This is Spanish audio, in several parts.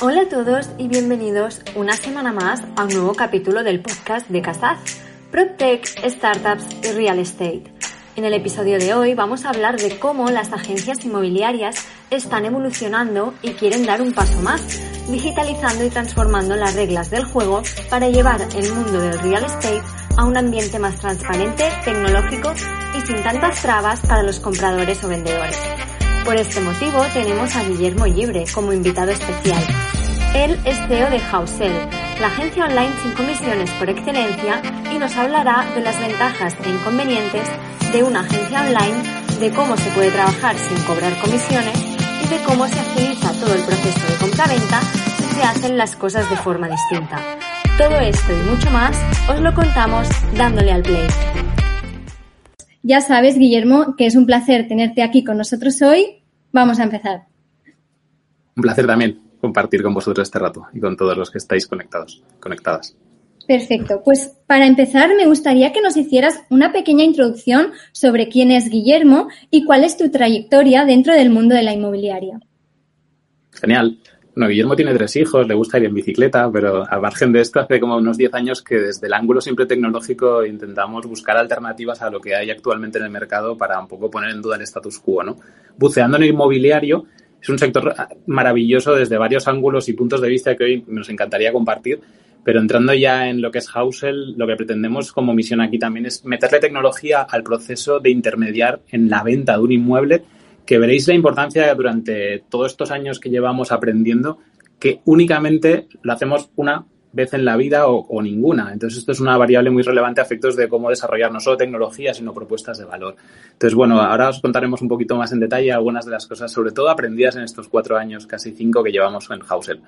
Hola a todos y bienvenidos una semana más a un nuevo capítulo del podcast de Casaz, PropTech, Startups y Real Estate. En el episodio de hoy vamos a hablar de cómo las agencias inmobiliarias están evolucionando y quieren dar un paso más, digitalizando y transformando las reglas del juego para llevar el mundo del real estate a un ambiente más transparente, tecnológico y sin tantas trabas para los compradores o vendedores. Por este motivo tenemos a Guillermo Libre como invitado especial. Él es CEO de Housel, la agencia online sin comisiones por excelencia, y nos hablará de las ventajas e inconvenientes de una agencia online, de cómo se puede trabajar sin cobrar comisiones y de cómo se agiliza todo el proceso de compra-venta si se hacen las cosas de forma distinta. Todo esto y mucho más os lo contamos dándole al play. Ya sabes, Guillermo, que es un placer tenerte aquí con nosotros hoy. Vamos a empezar. Un placer también compartir con vosotros este rato y con todos los que estáis conectados, conectadas. Perfecto. Pues para empezar, me gustaría que nos hicieras una pequeña introducción sobre quién es Guillermo y cuál es tu trayectoria dentro del mundo de la inmobiliaria. Genial. Bueno, Guillermo tiene tres hijos, le gusta ir en bicicleta, pero a margen de esto, hace como unos 10 años que desde el ángulo siempre tecnológico intentamos buscar alternativas a lo que hay actualmente en el mercado para un poco poner en duda el status quo, ¿no? Buceando en el inmobiliario es un sector maravilloso desde varios ángulos y puntos de vista que hoy nos encantaría compartir, pero entrando ya en lo que es Housel, lo que pretendemos como misión aquí también es meterle tecnología al proceso de intermediar en la venta de un inmueble que veréis la importancia durante todos estos años que llevamos aprendiendo que únicamente lo hacemos una vez en la vida o, ninguna. Entonces, esto es una variable muy relevante a efectos de cómo desarrollar no solo tecnología, sino propuestas de valor. Entonces, bueno, ahora os contaremos un poquito más en detalle algunas de las cosas, sobre todo aprendidas en estos cuatro años, casi cinco, que llevamos en Housel.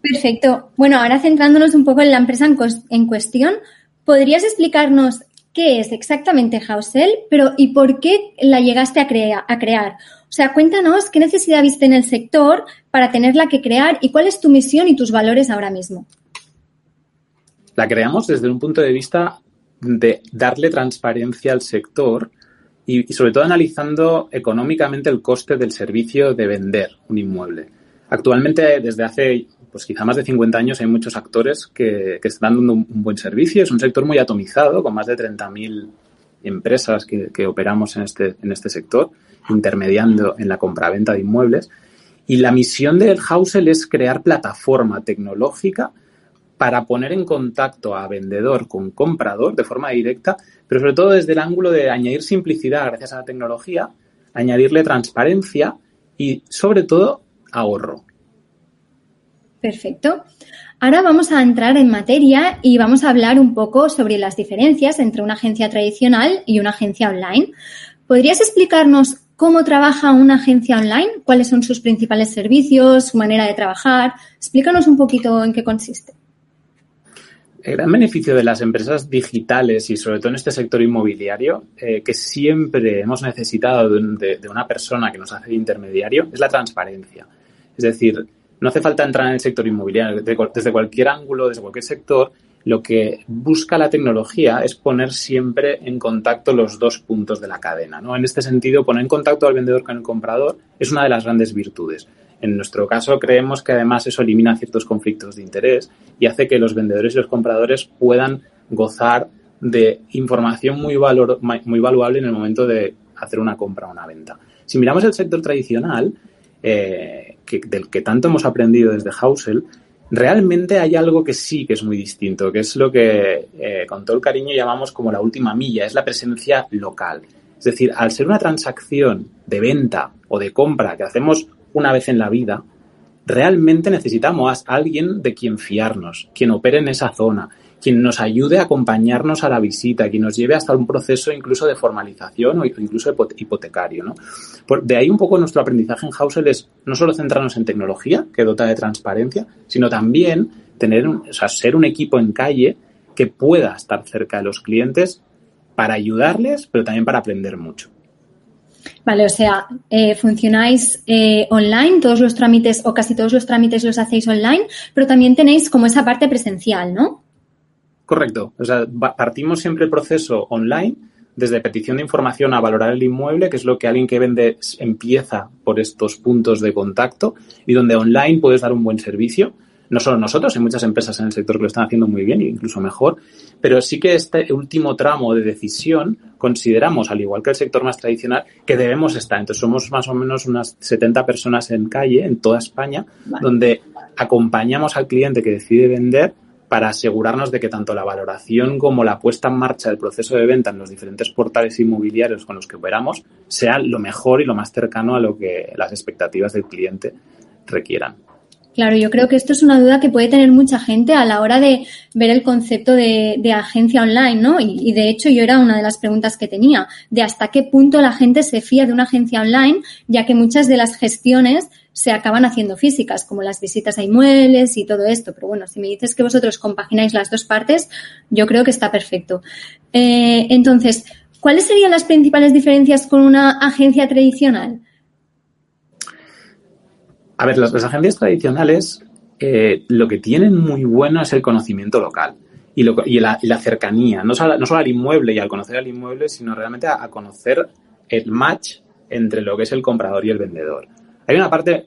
Perfecto. Bueno, ahora centrándonos un poco en la empresa en, cuestión, ¿podrías explicarnos qué es exactamente Housel, pero y por qué la llegaste a, a crear? O sea, cuéntanos qué necesidad viste en el sector para tenerla que crear y cuál es tu misión y tus valores ahora mismo. La creamos desde un punto de vista de darle transparencia al sector y, sobre todo analizando económicamente el coste del servicio de vender un inmueble. Actualmente, desde hace pues quizá más de 50 años, hay muchos actores que, están dando un, buen servicio. Es un sector muy atomizado, con más de 30.000 empresas que, operamos en este, en este sector intermediando en la compraventa de inmuebles. Y la misión del Housel es crear plataforma tecnológica para poner en contacto a vendedor con comprador de forma directa, pero sobre todo desde el ángulo de añadir simplicidad gracias a la tecnología, añadirle transparencia y sobre todo ahorro. Perfecto. Ahora vamos a entrar en materia y vamos a hablar un poco sobre las diferencias entre una agencia tradicional y una agencia online. ¿Podrías explicarnos cómo trabaja una agencia online, cuáles son sus principales servicios, su manera de trabajar. Explícanos un poquito en qué consiste. El gran beneficio de las empresas digitales y sobre todo en este sector inmobiliario, eh, que siempre hemos necesitado de, una persona que nos hace de intermediario, es la transparencia. Es decir, no hace falta entrar en el sector inmobiliario. Desde cualquier ángulo, desde cualquier sector, lo que busca la tecnología es poner siempre en contacto los dos puntos de la cadena. ¿no? En este sentido, poner en contacto al vendedor con el comprador es una de las grandes virtudes. En nuestro caso, creemos que además eso elimina ciertos conflictos de interés y hace que los vendedores y los compradores puedan gozar de información muy, valor, muy valuable en el momento de hacer una compra o una venta. Si miramos el sector tradicional, eh, del que tanto hemos aprendido desde Housel, realmente hay algo que sí que es muy distinto, que es lo que eh, con todo el cariño llamamos como la última milla, es la presencia local. Es decir, al ser una transacción de venta o de compra que hacemos una vez en la vida, realmente necesitamos a alguien de quien fiarnos, quien opere en esa zona, quien nos ayude a acompañarnos a la visita, quien nos lleve hasta un proceso incluso de formalización o incluso hipotecario. ¿no? de ahí un poco nuestro aprendizaje en Housel es no solo centrarnos en tecnología, que dota de transparencia, sino también tener, o sea, ser un equipo en calle que pueda estar cerca de los clientes para ayudarles, pero también para aprender mucho. Vale, o sea, eh, funcionáis eh, online, todos los trámites o casi todos los trámites los hacéis online, pero también tenéis como esa parte presencial, ¿no? Correcto. O sea, partimos siempre el proceso online, desde petición de información a valorar el inmueble, que es lo que alguien que vende empieza por estos puntos de contacto y donde online puedes dar un buen servicio. No solo nosotros, hay muchas empresas en el sector que lo están haciendo muy bien e incluso mejor, pero sí que este último tramo de decisión consideramos, al igual que el sector más tradicional, que debemos estar. Entonces somos más o menos unas 70 personas en calle en toda España, donde acompañamos al cliente que decide vender para asegurarnos de que tanto la valoración como la puesta en marcha del proceso de venta en los diferentes portales inmobiliarios con los que operamos sea lo mejor y lo más cercano a lo que las expectativas del cliente requieran. Claro, yo creo que esto es una duda que puede tener mucha gente a la hora de ver el concepto de, agencia online, ¿no? Y, y, de hecho yo era una de las preguntas que tenía, de hasta qué punto la gente se fía de una agencia online, ya que muchas de las gestiones se acaban haciendo físicas, como las visitas a inmuebles y todo esto. Pero bueno, si me dices que vosotros compagináis las dos partes, yo creo que está perfecto. Eh, entonces, ¿cuáles serían las principales diferencias con una agencia tradicional? A ver, las, agencias tradicionales eh, lo que tienen muy bueno es el conocimiento local y, la, cercanía, no solo, al inmueble y al conocer al inmueble, sino realmente a conocer el match entre lo que es el comprador y el vendedor. Hay una parte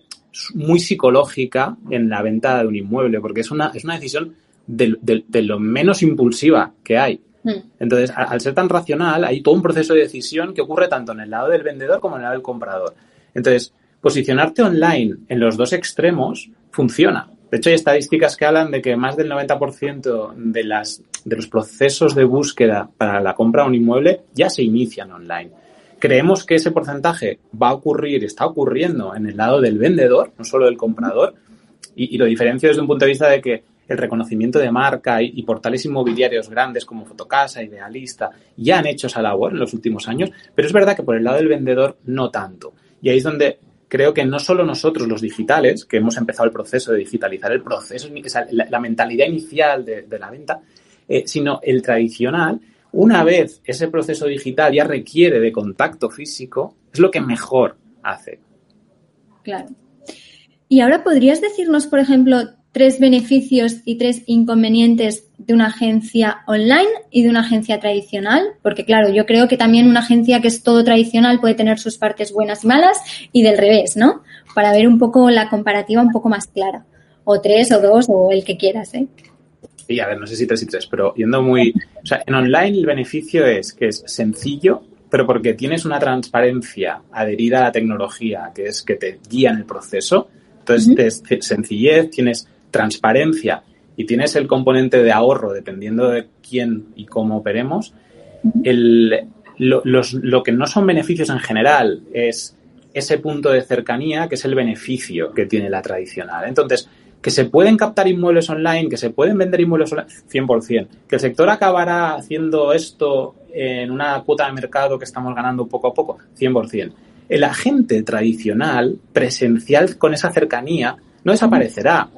muy psicológica en la venta de un inmueble, porque es una, es una decisión de, lo menos impulsiva que hay. Hmm. Entonces, al ser tan racional, hay todo un proceso de decisión que ocurre tanto en el lado del vendedor como en el lado del comprador. Entonces, posicionarte online en los dos extremos funciona. De hecho, hay estadísticas que hablan de que más del 90% de, los procesos de búsqueda para la compra de un inmueble ya se inician online. Creemos que ese porcentaje va a ocurrir, está ocurriendo en el lado del vendedor, no solo del comprador, y, lo diferencio desde un punto de vista de que el reconocimiento de marca y, portales inmobiliarios grandes como Fotocasa, Idealista, ya han hecho esa labor en los últimos años, pero es verdad que por el lado del vendedor no tanto. Y ahí es donde creo que no solo nosotros los digitales, que hemos empezado el proceso de digitalizar el proceso, la, mentalidad inicial de, la venta, eh, sino el tradicional, una vez ese proceso digital ya requiere de contacto físico, es lo que mejor hace. Claro. Y ahora podrías decirnos, por ejemplo, tres beneficios y tres inconvenientes de una agencia online y de una agencia tradicional, porque claro, yo creo que también una agencia que es todo tradicional puede tener sus partes buenas y malas y del revés, ¿no? Para ver un poco la comparativa un poco más clara. O tres o dos o el que quieras, ¿eh? y a ver, no sé si tres y tres, pero yendo muy... O sea, en online el beneficio es que es sencillo, pero porque tienes una transparencia adherida a la tecnología, que es que te guía en el proceso. Entonces, tienes sencillez, tienes transparencia y tienes el componente de ahorro, dependiendo de quién y cómo operemos. El, lo, los, lo que no son beneficios en general es ese punto de cercanía, que es el beneficio que tiene la tradicional. Entonces, que se pueden captar inmuebles online, que se pueden vender inmuebles online, 100%. Que el sector acabará haciendo esto en una cuota de mercado que estamos ganando poco a poco, 100%. El agente tradicional, presencial con esa cercanía, no desaparecerá.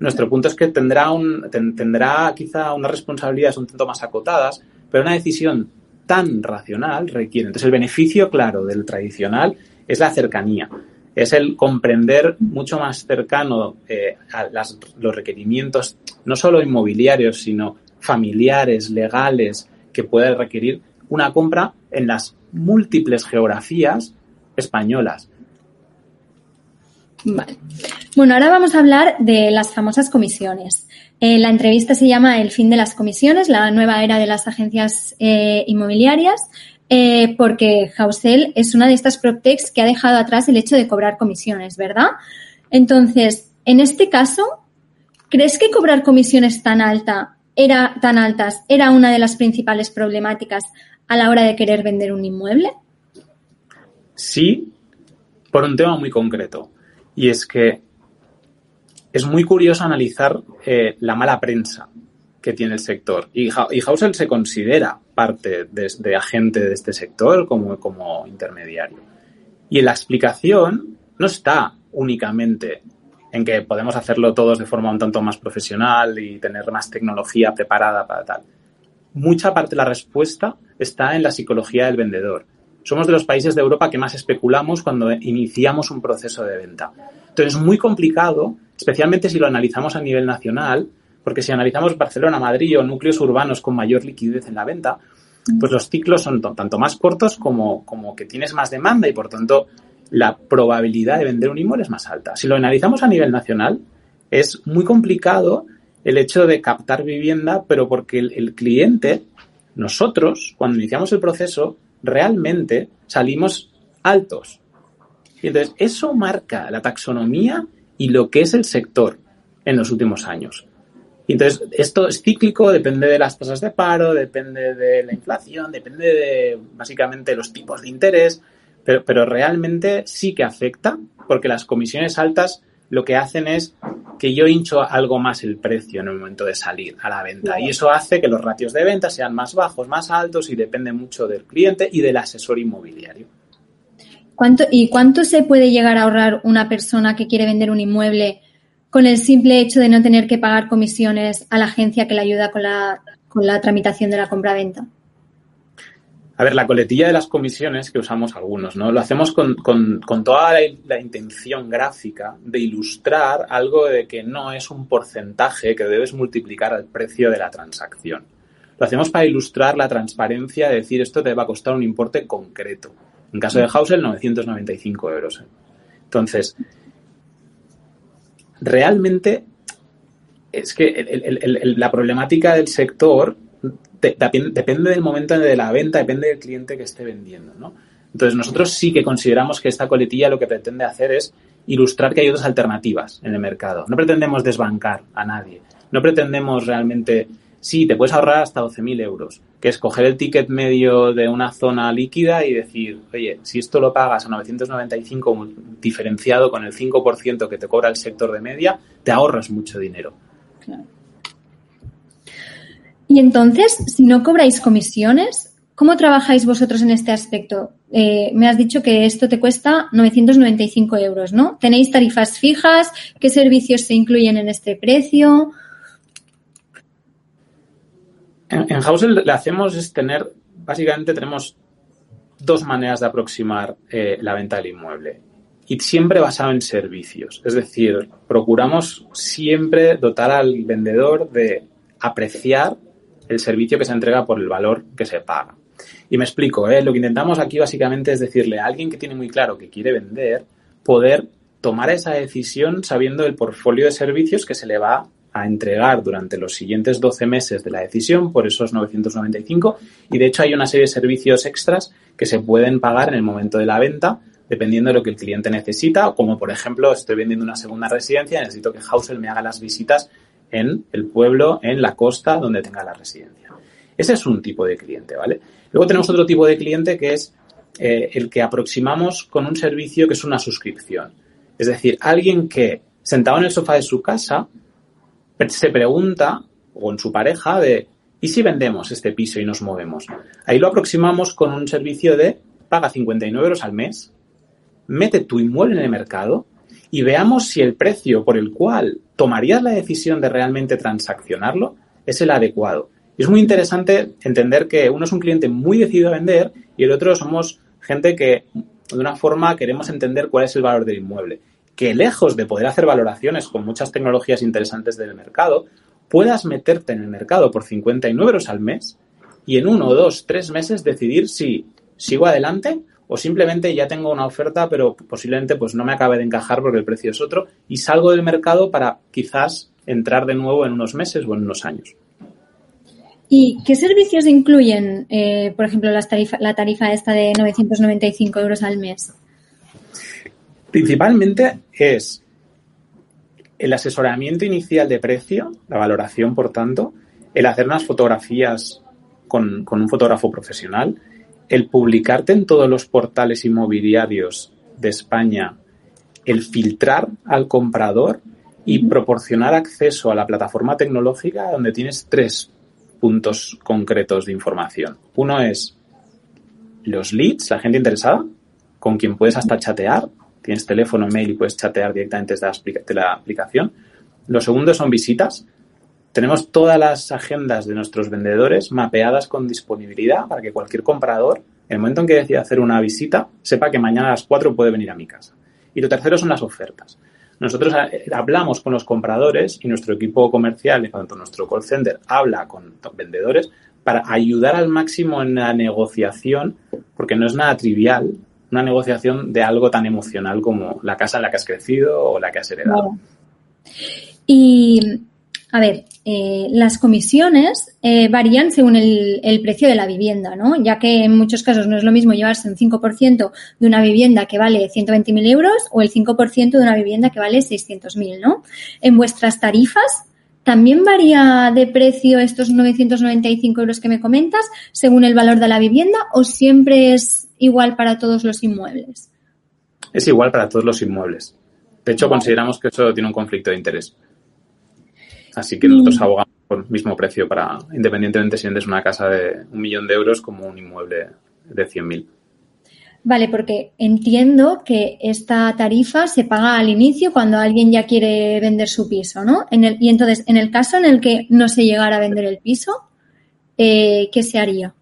Nuestro punto es que tendrá, un, tendrá quizá unas responsabilidades un tanto más acotadas, pero una decisión tan racional requiere. Entonces, el beneficio, claro, del tradicional es la cercanía es el comprender mucho más cercano eh, a los requerimientos, no solo inmobiliarios, sino familiares, legales, que puede requerir una compra en las múltiples geografías españolas. Vale. Bueno, ahora vamos a hablar de las famosas comisiones. Eh, la entrevista se llama El fin de las comisiones, la nueva era de las agencias eh, inmobiliarias. Eh, porque Hausel es una de estas PropTechs que ha dejado atrás el hecho de cobrar comisiones, ¿verdad? Entonces, en este caso, ¿crees que cobrar comisiones tan alta era tan altas era una de las principales problemáticas a la hora de querer vender un inmueble? Sí, por un tema muy concreto. Y es que es muy curioso analizar eh, la mala prensa que tiene el sector. Y, y Hausel se considera parte de, agente de este sector como, como intermediario. Y la explicación no está únicamente en que podemos hacerlo todos de forma un tanto más profesional y tener más tecnología preparada para tal. Mucha parte de la respuesta está en la psicología del vendedor. Somos de los países de Europa que más especulamos cuando iniciamos un proceso de venta. Entonces es muy complicado, especialmente si lo analizamos a nivel nacional, porque si analizamos Barcelona, Madrid o núcleos urbanos con mayor liquidez en la venta, pues los ciclos son tanto más cortos como, como que tienes más demanda y por tanto la probabilidad de vender un inmueble es más alta. Si lo analizamos a nivel nacional, es muy complicado el hecho de captar vivienda, pero porque el, cliente, nosotros, cuando iniciamos el proceso, realmente salimos altos. Y entonces eso marca la taxonomía y lo que es el sector en los últimos años. Y entonces, esto es cíclico, depende de las tasas de paro, depende de la inflación, depende de básicamente los tipos de interés, pero, pero realmente sí que afecta porque las comisiones altas lo que hacen es que yo hincho algo más el precio en el momento de salir a la venta. Y eso hace que los ratios de venta sean más bajos, más altos y depende mucho del cliente y del asesor inmobiliario. ¿Cuánto, ¿Y cuánto se puede llegar a ahorrar una persona que quiere vender un inmueble con el simple hecho de no tener que pagar comisiones a la agencia que le ayuda con la, con la tramitación de la compra-venta? A ver, la coletilla de las comisiones que usamos algunos, ¿no? Lo hacemos con, toda la, intención gráfica de ilustrar algo de que no es un porcentaje que debes multiplicar al precio de la transacción. Lo hacemos para ilustrar la transparencia de decir esto te va a costar un importe concreto. En caso de Housel, 995 euros. Entonces, realmente es que la problemática del sector depende del momento de la venta, depende del cliente que esté vendiendo, ¿no? Entonces, nosotros sí que consideramos que esta coletilla lo que pretende hacer es ilustrar que hay otras alternativas en el mercado. No pretendemos desbancar a nadie. No pretendemos realmente, sí, te puedes ahorrar hasta 12.000 euros, que es coger el ticket medio de una zona líquida y decir, oye, si esto lo pagas a 995 diferenciado con el 5% que te cobra el sector de media, te ahorras mucho dinero. Claro. Y entonces, si no cobráis comisiones, ¿cómo trabajáis vosotros en este aspecto? Eh, me has dicho que esto te cuesta 995 euros, ¿no? ¿Tenéis tarifas fijas? ¿Qué servicios se incluyen en este precio? En, en Housel le hacemos es tener, básicamente tenemos dos maneras de aproximar eh, la venta del inmueble y siempre basado en servicios. Es decir, procuramos siempre dotar al vendedor de apreciar el servicio que se entrega por el valor que se paga. Y me explico, ¿eh? lo que intentamos aquí básicamente es decirle a alguien que tiene muy claro que quiere vender, poder tomar esa decisión sabiendo el portfolio de servicios que se le va a entregar durante los siguientes 12 meses de la decisión por esos 995 y de hecho hay una serie de servicios extras que se pueden pagar en el momento de la venta dependiendo de lo que el cliente necesita, como por ejemplo estoy vendiendo una segunda residencia, necesito que Housel me haga las visitas en el pueblo, en la costa donde tenga la residencia. Ese es un tipo de cliente, ¿vale? Luego tenemos otro tipo de cliente que es eh, el que aproximamos con un servicio que es una suscripción. Es decir, alguien que sentado en el sofá de su casa se pregunta, o en su pareja, de ¿y si vendemos este piso y nos movemos? Ahí lo aproximamos con un servicio de paga 59 euros al mes, mete tu inmueble en el mercado y veamos si el precio por el cual tomarías la decisión de realmente transaccionarlo es el adecuado. es muy interesante entender que uno es un cliente muy decidido a vender y el otro somos gente que de una forma queremos entender cuál es el valor del inmueble. Que lejos de poder hacer valoraciones con muchas tecnologías interesantes del mercado, puedas meterte en el mercado por 59 euros al mes y en uno, dos, tres meses decidir si sigo adelante o simplemente ya tengo una oferta, pero posiblemente pues no me acabe de encajar porque el precio es otro y salgo del mercado para quizás entrar de nuevo en unos meses o en unos años. ¿Y qué servicios incluyen, eh, por ejemplo, la tarifa, la tarifa esta de 995 euros al mes? Principalmente es el asesoramiento inicial de precio, la valoración, por tanto, el hacer unas fotografías con, con un fotógrafo profesional, el publicarte en todos los portales inmobiliarios de España, el filtrar al comprador y proporcionar acceso a la plataforma tecnológica donde tienes tres puntos concretos de información. Uno es los leads, la gente interesada, con quien puedes hasta chatear. Tienes teléfono, mail y puedes chatear directamente desde la aplicación. Lo segundo son visitas. Tenemos todas las agendas de nuestros vendedores mapeadas con disponibilidad para que cualquier comprador, en el momento en que decida hacer una visita, sepa que mañana a las 4 puede venir a mi casa. Y lo tercero son las ofertas. Nosotros eh, hablamos con los compradores y nuestro equipo comercial, tanto nuestro call center, habla con vendedores para ayudar al máximo en la negociación, porque no es nada trivial una negociación de algo tan emocional como la casa en la que has crecido o la que has heredado. Y, a ver, eh, las comisiones eh, varían según el, el, precio de la vivienda, ¿no? Ya que en muchos casos no es lo mismo llevarse un 5% de una vivienda que vale 120.000 euros o el 5% de una vivienda que vale 600.000, ¿no? En vuestras tarifas, ¿También varía de precio estos 995 euros que me comentas según el valor de la vivienda o siempre es igual para todos los inmuebles? Es igual para todos los inmuebles. De hecho, vale. consideramos que eso tiene un conflicto de interés. Así que nosotros abogamos por el mismo precio para, independientemente si vendes una casa de un millón de euros como un inmueble de 100.000. Vale, porque entiendo que esta tarifa se paga al inicio cuando alguien ya quiere vender su piso, ¿no? En el, y entonces, en el caso en el que no se llegara a vender el piso, eh, ¿qué se haría?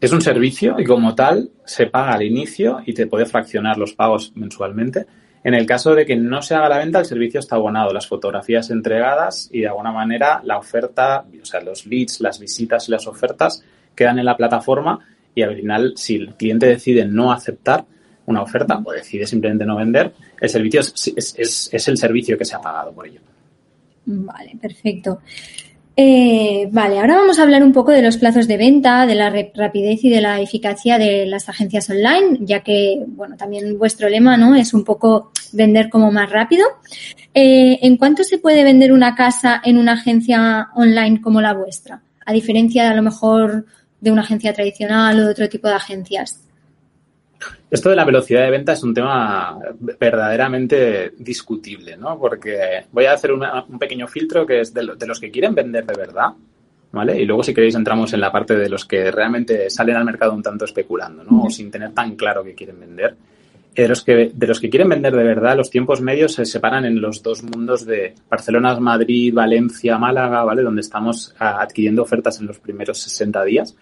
Es un servicio y como tal se paga al inicio y te puede fraccionar los pagos mensualmente. En el caso de que no se haga la venta, el servicio está abonado, las fotografías entregadas y de alguna manera la oferta, o sea, los leads, las visitas y las ofertas quedan en la plataforma y al final, si el cliente decide no aceptar una oferta o decide simplemente no vender, el servicio es, es, es, el servicio que se ha pagado por ello. Vale, perfecto. Eh, vale, ahora vamos a hablar un poco de los plazos de venta, de la rapidez y de la eficacia de las agencias online, ya que, bueno, también vuestro lema, ¿no? Es un poco vender como más rápido. Eh, ¿En cuánto se puede vender una casa en una agencia online como la vuestra? A diferencia a lo mejor de una agencia tradicional o de otro tipo de agencias? Esto de la velocidad de venta es un tema verdaderamente discutible, ¿no? Porque voy a hacer una, un pequeño filtro que es de, lo, de, los que quieren vender de verdad, ¿vale? Y luego, si queréis, entramos en la parte de los que realmente salen al mercado un tanto especulando, ¿no? O sin tener tan claro que quieren vender. De los, que, de los que quieren vender de verdad, los tiempos medios se separan en los dos mundos de Barcelona, Madrid, Valencia, Málaga, ¿vale? Donde estamos adquiriendo ofertas en los primeros 60 días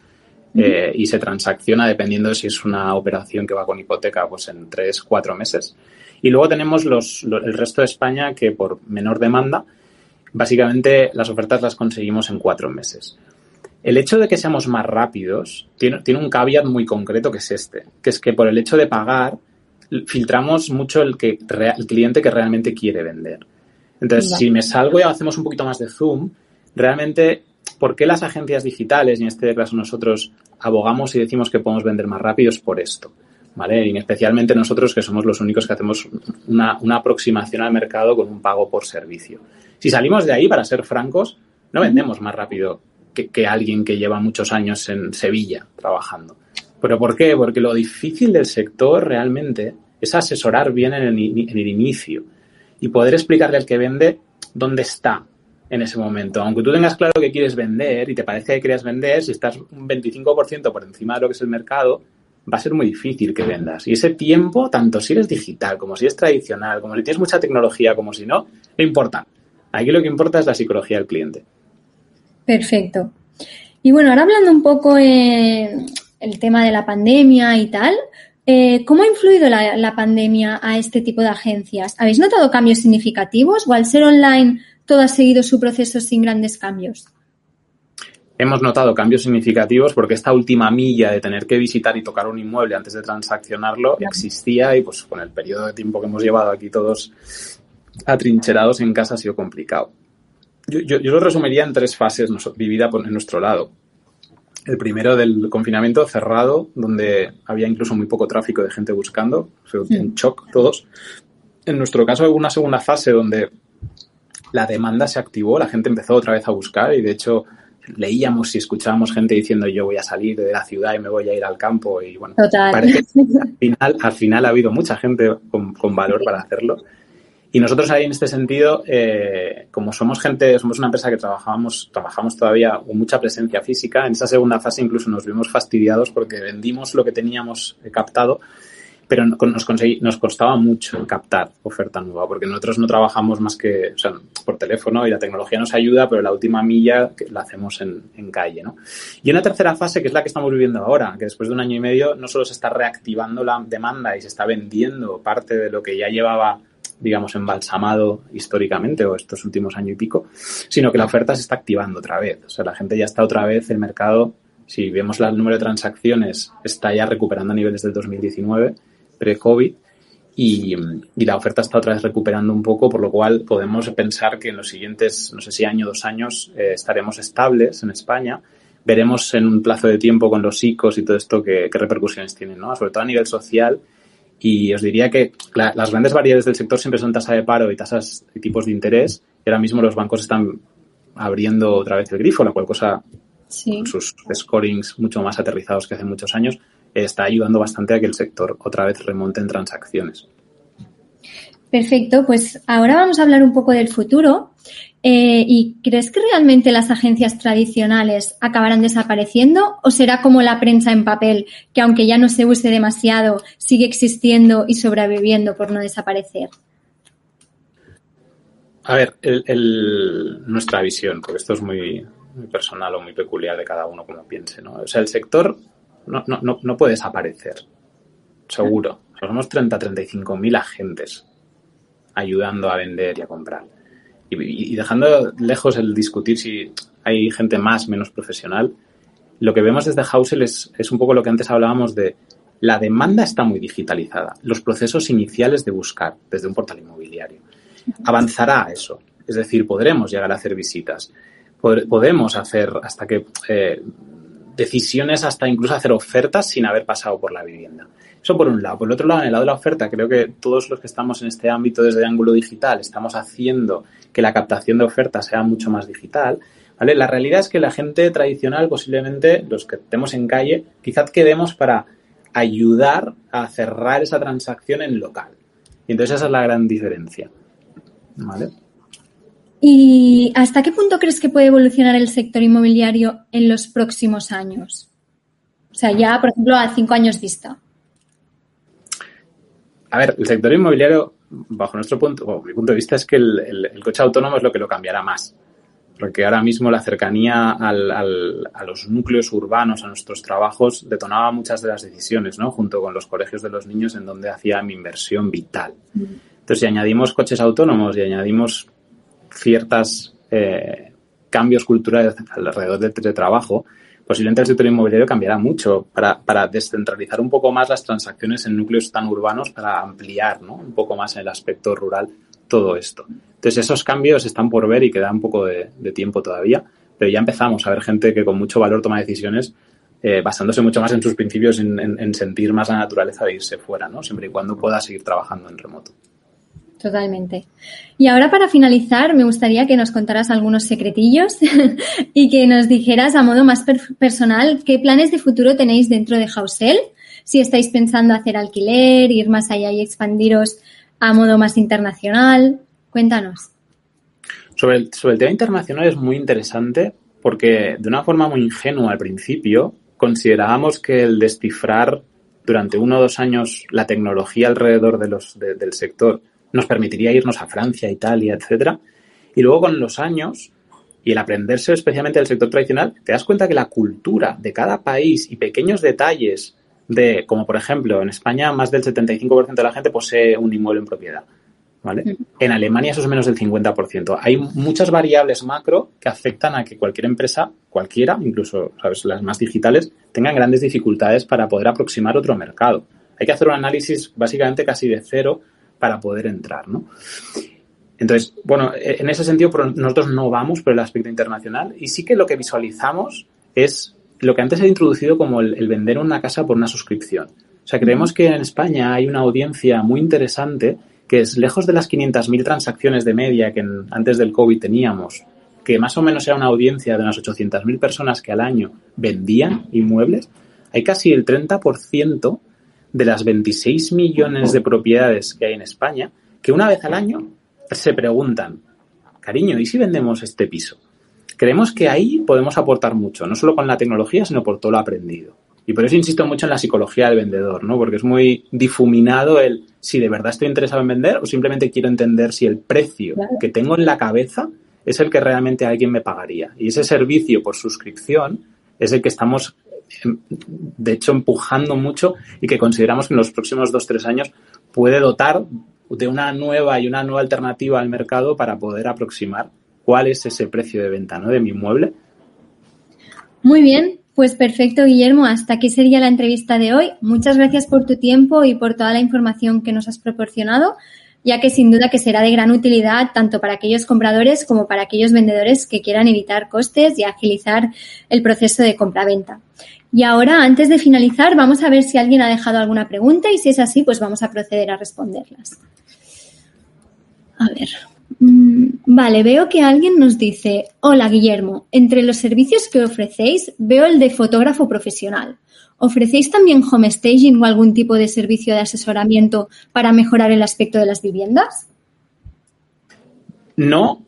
eh, y se transacciona dependiendo de si es una operación que va con hipoteca, pues en tres, cuatro meses. Y luego tenemos los, los, el resto de España que por menor demanda, básicamente las ofertas las conseguimos en cuatro meses. El hecho de que seamos más rápidos tiene, tiene un caveat muy concreto que es este, que es que por el hecho de pagar filtramos mucho el, que, el cliente que realmente quiere vender. Entonces, si me salgo y hacemos un poquito más de zoom, realmente ¿Por qué las agencias digitales, y en este caso nosotros abogamos y decimos que podemos vender más rápido? Es por esto. ¿Vale? Y especialmente nosotros que somos los únicos que hacemos una, aproximación al mercado con un pago por servicio. Si salimos de ahí, para ser francos, no vendemos más rápido que, alguien que lleva muchos años en Sevilla trabajando. ¿Pero por qué? Porque lo difícil del sector realmente es asesorar bien en el inicio y poder explicarle al que vende dónde está, en ese momento. Aunque tú tengas claro que quieres vender y te parece que quieres vender, si estás un 25% por encima de lo que es el mercado, va a ser muy difícil que vendas. Y ese tiempo, tanto si eres digital, como si es tradicional, como si tienes mucha tecnología, como si no, no importa. Aquí lo que importa es la psicología del cliente. Perfecto. Y bueno, ahora hablando un poco en el tema de la pandemia y tal, eh, ¿cómo ha influido la, la pandemia a este tipo de agencias? ¿Habéis notado cambios significativos o al ser online todo ha seguido su proceso sin grandes cambios? Hemos notado cambios significativos porque esta última milla de tener que visitar y tocar un inmueble antes de transaccionarlo existía y pues con el periodo de tiempo que hemos llevado aquí todos atrincherados en casa ha sido complicado. Yo, yo, yo lo resumiría en tres fases vivida por, en nuestro lado. El primero del confinamiento cerrado, donde había incluso muy poco tráfico de gente buscando, sea, un shock todos. En nuestro caso, una segunda fase donde la demanda se activó, la gente empezó otra vez a buscar y de hecho leíamos y escuchábamos gente diciendo yo voy a salir de la ciudad y me voy a ir al campo y bueno, parece que al final, al final ha habido mucha gente con, con valor para hacerlo. Y nosotros ahí en este sentido, eh, como somos gente, somos una empresa que trabajamos, trabajamos todavía con mucha presencia física, en esa segunda fase incluso nos vimos fastidiados porque vendimos lo que teníamos captado pero nos, costaba mucho captar oferta nueva, porque nosotros no trabajamos más que por teléfono y la tecnología nos ayuda, pero la última milla la hacemos en, en, calle. ¿no? Y una tercera fase, que es la que estamos viviendo ahora, que después de un año y medio no solo se está reactivando la demanda y se está vendiendo parte de lo que ya llevaba digamos, embalsamado históricamente o estos últimos año y pico, sino que la oferta se está activando otra vez. O sea, la gente ya está otra vez, el mercado, si vemos el número de transacciones, está ya recuperando a niveles del 2019, pre-COVID, y, la oferta está otra vez recuperando un poco, por lo cual podemos pensar que en los siguientes, no sé si año, dos años, eh, estaremos estables en España. Veremos en un plazo de tiempo con los ICOs y todo esto qué, repercusiones tienen, ¿no? Sobre todo a nivel social. Y os diría que las grandes variedades del sector siempre son tasa de paro y tasas y tipos de interés. Y ahora mismo los bancos están abriendo otra vez el grifo, la cual cosa, con sus scorings mucho más aterrizados que hace muchos años, está ayudando bastante a que el sector otra vez remonte en transacciones. Perfecto, pues ahora vamos a hablar un poco del futuro. Eh, ¿Y crees que realmente las agencias tradicionales acabarán desapareciendo o será como la prensa en papel, que aunque ya no se use demasiado, sigue existiendo y sobreviviendo por no desaparecer? A ver, nuestra visión, porque esto es muy, muy, personal o muy peculiar de cada uno como piense, ¿no? O sea, el sector no, no, no puede desaparecer, seguro. Somos 30, 35 mil agentes ayudando a vender y a comprar. Y, dejando lejos el discutir si hay gente más, menos profesional, lo que vemos desde Housel es, es un poco lo que antes hablábamos de la demanda está muy digitalizada. Los procesos iniciales de buscar desde un portal inmobiliario. Avanzará eso. Es decir, podremos llegar a hacer visitas. Podemos hacer hasta que eh, decisiones hasta incluso hacer ofertas sin haber pasado por la vivienda. Eso por un lado. Por el otro lado, en el lado de la oferta, creo que todos los que estamos en este ámbito desde el ángulo digital estamos haciendo que la captación de ofertas sea mucho más digital. ¿vale? La realidad es que la gente tradicional, posiblemente los que estemos en calle, quizás quedemos para ayudar a cerrar esa transacción en local. Y entonces esa es la gran diferencia. ¿Vale? ¿Y hasta qué punto crees que puede evolucionar el sector inmobiliario en los próximos años? O sea, ya, por ejemplo, a cinco años vista. A ver, el sector inmobiliario, bajo nuestro punto, mi punto de vista, es que el, coche autónomo es lo que lo cambiará más. Porque ahora mismo la cercanía a los núcleos urbanos, a nuestros trabajos, detonaba muchas de las decisiones, ¿no? Junto con los colegios de los niños en donde hacía mi inversión vital. Mm. Entonces, si añadimos coches autónomos y añadimos ciertos eh, cambios culturales alrededor del teletrabajo, posiblemente el sector inmobiliario cambiará mucho para, descentralizar un poco más las transacciones en núcleos tan urbanos, para ampliar un poco más en el aspecto rural todo esto. Entonces, esos cambios están por ver y queda un poco de, tiempo todavía, pero ya empezamos a ver gente que con mucho valor toma decisiones eh, basándose mucho más en sus principios, en, en, sentir más la naturaleza de irse fuera, ¿no? siempre y cuando pueda seguir trabajando en remoto. Totalmente. Y ahora para finalizar, me gustaría que nos contaras algunos secretillos y que nos dijeras a modo más personal qué planes de futuro tenéis dentro de Housel, si estáis pensando hacer alquiler, ir más allá y expandiros a modo más internacional. Cuéntanos. Sobre el, sobre el tema internacional es muy interesante porque de una forma muy ingenua al principio considerábamos que el descifrar durante uno o dos años la tecnología alrededor de los, del sector nos permitiría irnos a Francia, Italia, etcétera. Y luego con los años y el aprenderse especialmente del sector tradicional, te das cuenta que la cultura de cada país y pequeños detalles de, como por ejemplo, en España más del 75% de la gente posee un inmueble en propiedad. ¿Vale? En Alemania eso es menos del 50%. Hay muchas variables macro que afectan a que cualquier empresa, cualquiera, incluso ¿sabes? las más digitales, tengan grandes dificultades para poder aproximar otro mercado. Hay que hacer un análisis básicamente casi de cero para poder entrar, ¿no? Entonces, bueno, e, en ese sentido nosotros no vamos por el aspecto internacional y sí que lo que visualizamos es lo que antes he introducido como el, vender una casa por una suscripción. O sea, creemos que en España hay una audiencia muy interesante que es lejos de las 500.000 transacciones de media que antes del COVID teníamos, que más o menos era una audiencia de unas 800.000 personas que al año vendían inmuebles, hay casi el 30% de las 26 millones de propiedades que hay en España que una vez al año se preguntan, cariño, ¿y si vendemos este piso? Creemos que ahí podemos aportar mucho, no solo con la tecnología, sino por todo lo aprendido. Y por eso insisto mucho en la psicología del vendedor, ¿no? Porque es muy difuminado el si de verdad estoy interesado en vender o simplemente quiero entender si el precio que tengo en la cabeza es el que realmente alguien me pagaría. Y ese servicio por suscripción es el que estamos de hecho empujando mucho y que consideramos que en los próximos dos tres años puede dotar de una nueva y una nueva alternativa al mercado para poder aproximar cuál es ese precio de venta ¿no? de mi inmueble. Muy bien, pues perfecto, Guillermo. Hasta aquí sería la entrevista de hoy. Muchas gracias por tu tiempo y por toda la información que nos has proporcionado, ya que sin duda que será de gran utilidad tanto para aquellos compradores como para aquellos vendedores que quieran evitar costes y agilizar el proceso de compra-venta. Y ahora, antes de finalizar, vamos a ver si alguien ha dejado alguna pregunta y si es así, pues vamos a proceder a responderlas. A ver. Mm, vale, veo que alguien nos dice, hola Guillermo, entre los servicios que ofrecéis veo el de fotógrafo profesional. ¿Ofrecéis también home staging o algún tipo de servicio de asesoramiento para mejorar el aspecto de las viviendas? No,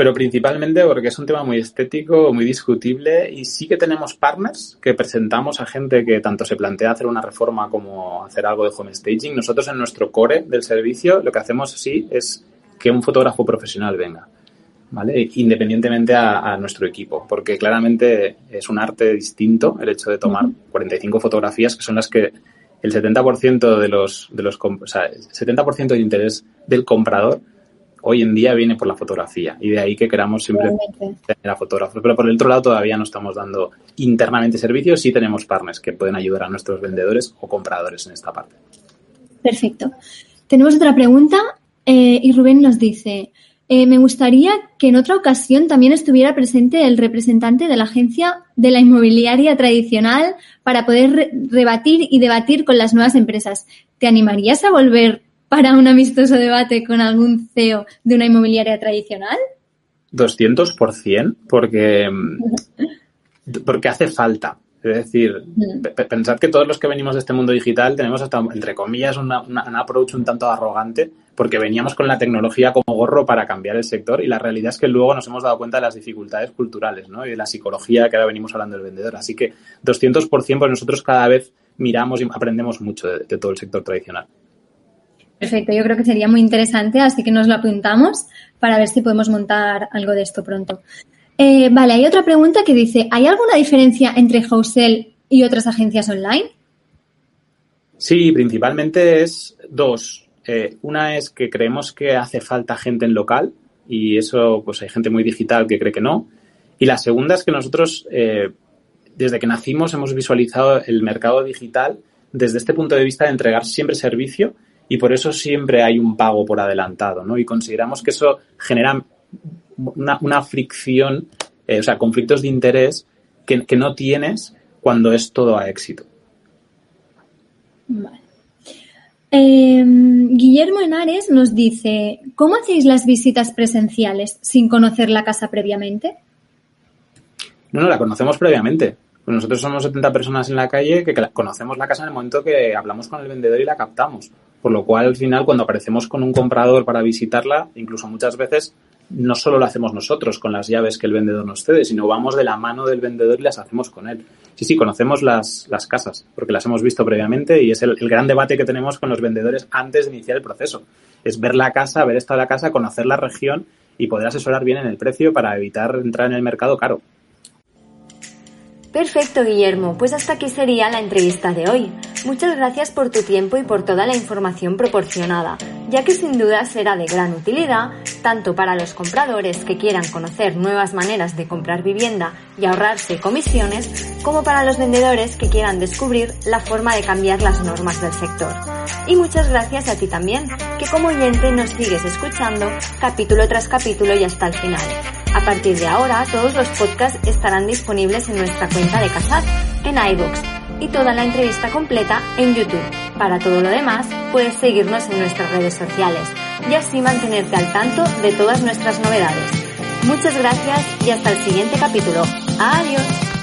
pero principalmente porque es un tema muy estético, muy discutible y sí que tenemos partners que presentamos a gente que tanto se plantea hacer una reforma como hacer algo de home staging. Nosotros en nuestro core del servicio lo que hacemos sí es que un fotógrafo profesional venga, ¿vale? Independientemente a, nuestro equipo, porque claramente es un arte distinto el hecho de tomar 45 fotografías que son las que el 70% de los, de los, o sea, el 70% de interés del comprador hoy en día viene por la fotografía y de ahí que queramos siempre tener a fotógrafos. Pero por el otro lado todavía no estamos dando internamente servicios, sí tenemos partners que pueden ayudar a nuestros vendedores o compradores en esta parte. Perfecto. Tenemos otra pregunta eh, y Rubén nos dice, eh, me gustaría que en otra ocasión también estuviera presente el representante de la agencia de la inmobiliaria tradicional para poder rebatir y debatir con las nuevas empresas. ¿Te animarías a volver para un amistoso debate con algún CEO de una inmobiliaria tradicional? 200%, porque, porque hace falta. Es decir, pensad que todos los que venimos de este mundo digital tenemos hasta, entre comillas, una, un approach un tanto arrogante porque veníamos con la tecnología como gorro para cambiar el sector y la realidad es que luego nos hemos dado cuenta de las dificultades culturales ¿no? y de la psicología que ahora venimos hablando del vendedor. Así que 200% pues nosotros cada vez miramos y aprendemos mucho de todo el sector tradicional. Perfecto, yo creo que sería muy interesante, así que nos lo apuntamos para ver si podemos montar algo de esto pronto. Eh, vale, hay otra pregunta que dice, ¿hay alguna diferencia entre Housel y otras agencias online? Sí, principalmente es dos. Eh, una es que creemos que hace falta gente en local y eso, pues hay gente muy digital que cree que no. Y la segunda es que nosotros, eh, desde que nacimos, hemos visualizado el mercado digital desde este punto de vista de entregar siempre servicio y por eso siempre hay un pago por adelantado, ¿no? Y consideramos que eso genera una, fricción, eh, o sea, conflictos de interés que, no tienes cuando es todo a éxito. Vale. Em, Guillermo Henares nos dice, ¿cómo hacéis las visitas presenciales sin conocer la casa previamente? No, no, la conocemos previamente. Pues nosotros somos 70 personas en la calle que conocemos la casa en el momento que hablamos con el vendedor y la captamos. Por lo cual, al final, cuando aparecemos con un comprador para visitarla, incluso muchas veces no solo lo hacemos nosotros con las llaves que el vendedor nos cede, sino vamos de la mano del vendedor y las hacemos con él. Sí, sí, conocemos las, las casas, porque las hemos visto previamente y es el, gran debate que tenemos con los vendedores antes de iniciar el proceso. Es ver la casa, ver esta la casa, conocer la región y poder asesorar bien en el precio para evitar entrar en el mercado caro. Perfecto, Guillermo. Pues hasta aquí sería la entrevista de hoy. Muchas gracias por tu tiempo y por toda la información proporcionada, ya que sin duda será de gran utilidad tanto para los compradores que quieran conocer nuevas maneras de comprar vivienda y ahorrarse comisiones, como para los vendedores que quieran descubrir la forma de cambiar las normas del sector. Y muchas gracias a ti también, que como oyente nos sigues escuchando capítulo tras capítulo y hasta el final. A partir de ahora, todos los podcasts estarán disponibles en nuestra cuenta de Casad, en iVoox, y toda la entrevista completa en YouTube. Para todo lo demás, puedes seguirnos en nuestras redes sociales y así mantenerte al tanto de todas nuestras novedades. Muchas gracias y hasta el siguiente capítulo. Adiós.